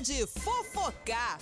de fofocar.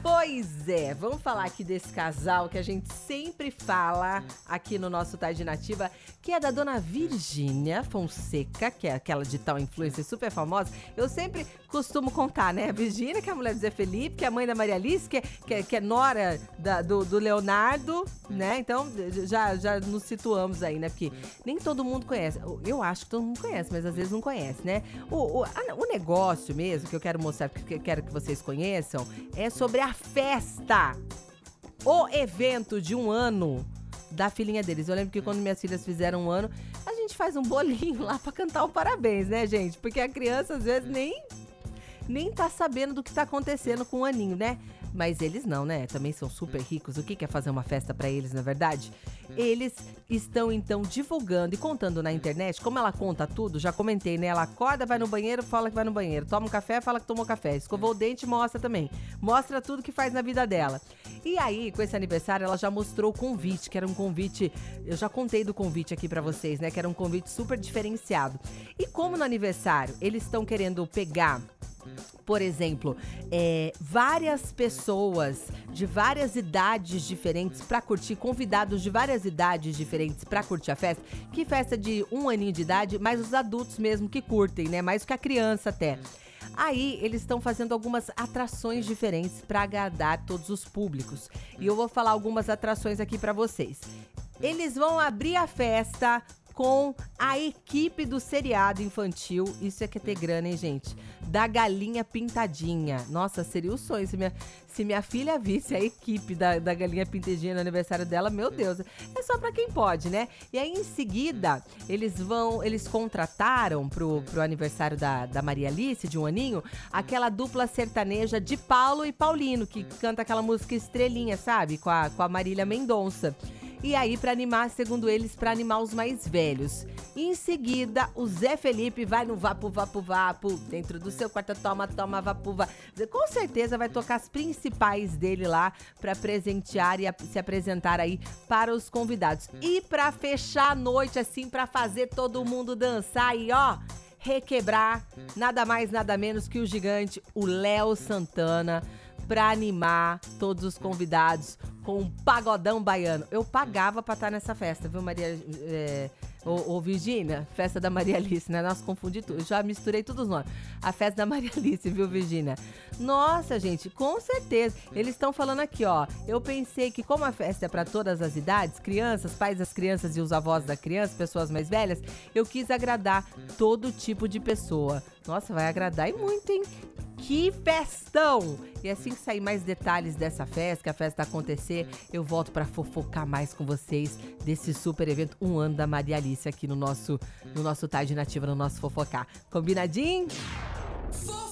Pois é, vamos falar aqui desse casal que a gente sempre fala aqui no nosso Tarde Nativa, que é da dona Virgínia Fonseca, que é aquela de tal influência super famosa. Eu sempre costumo contar, né? A Virgínia, que é a mulher do Zé Felipe, que é a mãe da Maria Alice, que é, que é, que é nora da, do, do Leonardo, né? Então já, já nos situamos aí, né? Porque nem todo mundo conhece. Eu acho que todo mundo conhece, mas às vezes não conhece, né? O, o, a, o negócio mesmo que eu quero mostrar, que eu quero que vocês conheçam, é sobre a festa. O evento de um ano da filhinha deles. Eu lembro que quando minhas filhas fizeram um ano, a gente faz um bolinho lá para cantar o parabéns, né, gente? Porque a criança às vezes nem nem tá sabendo do que tá acontecendo com o aninho, né? Mas eles não, né? Também são super ricos. O que é fazer uma festa para eles, na é verdade? Eles estão então divulgando e contando na internet, como ela conta tudo, já comentei, né? Ela acorda, vai no banheiro, fala que vai no banheiro, toma um café, fala que tomou café, escovou o dente, mostra também. Mostra tudo que faz na vida dela. E aí, com esse aniversário, ela já mostrou o convite, que era um convite, eu já contei do convite aqui para vocês, né? Que era um convite super diferenciado. E como no aniversário eles estão querendo pegar por exemplo, é, várias pessoas de várias idades diferentes para curtir, convidados de várias idades diferentes para curtir a festa. Que festa de um aninho de idade, mas os adultos mesmo que curtem, né? Mais que a criança até. Aí eles estão fazendo algumas atrações diferentes para agradar todos os públicos. E eu vou falar algumas atrações aqui para vocês. Eles vão abrir a festa com a equipe do seriado infantil. Isso é que é ter grana, hein, gente? Da Galinha Pintadinha. Nossa, seria o sonho. Se minha, se minha filha visse a equipe da, da Galinha Pintadinha no aniversário dela, meu Deus. É só pra quem pode, né? E aí, em seguida, eles vão. Eles contrataram pro, pro aniversário da, da Maria Alice, de um aninho, aquela dupla sertaneja de Paulo e Paulino, que canta aquela música Estrelinha, sabe? Com a, com a Marília Mendonça. E aí, para animar, segundo eles, para animar os mais velhos. Em seguida, o Zé Felipe vai no vapo, vapo, vapo, dentro do seu quarto, toma, toma, vapo. Com certeza vai tocar as principais dele lá para presentear e se apresentar aí para os convidados. E para fechar a noite, assim, para fazer todo mundo dançar e ó requebrar nada mais, nada menos que o gigante, o Léo Santana, para animar todos os convidados com um pagodão baiano. Eu pagava pra estar nessa festa, viu, Maria. É, ô, ô, Virgínia, festa da Maria Alice, né? Nossa, confundi tudo. Já misturei todos os nomes. A festa da Maria Alice, viu, Virgínia? Nossa, gente, com certeza. Eles estão falando aqui, ó. Eu pensei que, como a festa é para todas as idades, crianças, pais das crianças e os avós da criança, pessoas mais velhas, eu quis agradar todo tipo de pessoa. Nossa, vai agradar e muito, hein? Que festão! E assim que sair mais detalhes dessa festa, que a festa acontecer, eu volto para fofocar mais com vocês desse super evento, um ano da Maria Alice aqui no nosso, no nosso Tarde Nativa, no nosso Fofocar. Combinadinho? Fofocar.